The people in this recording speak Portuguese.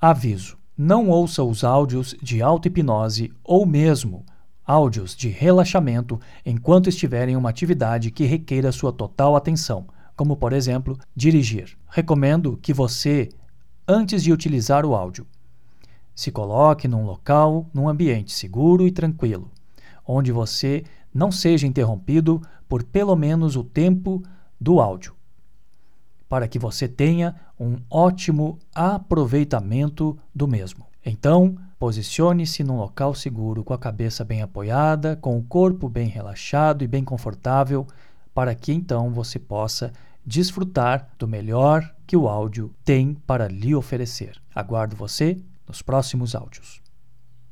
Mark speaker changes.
Speaker 1: Aviso: não ouça os áudios de auto-hipnose ou mesmo áudios de relaxamento enquanto estiver em uma atividade que requeira sua total atenção, como por exemplo, dirigir. Recomendo que você, antes de utilizar o áudio, se coloque num local, num ambiente seguro e tranquilo, onde você não seja interrompido por pelo menos o tempo do áudio, para que você tenha um ótimo aproveitamento do mesmo. Então, posicione-se num local seguro, com a cabeça bem apoiada, com o corpo bem relaxado e bem confortável, para que então você possa desfrutar do melhor que o áudio tem para lhe oferecer. Aguardo você nos próximos áudios.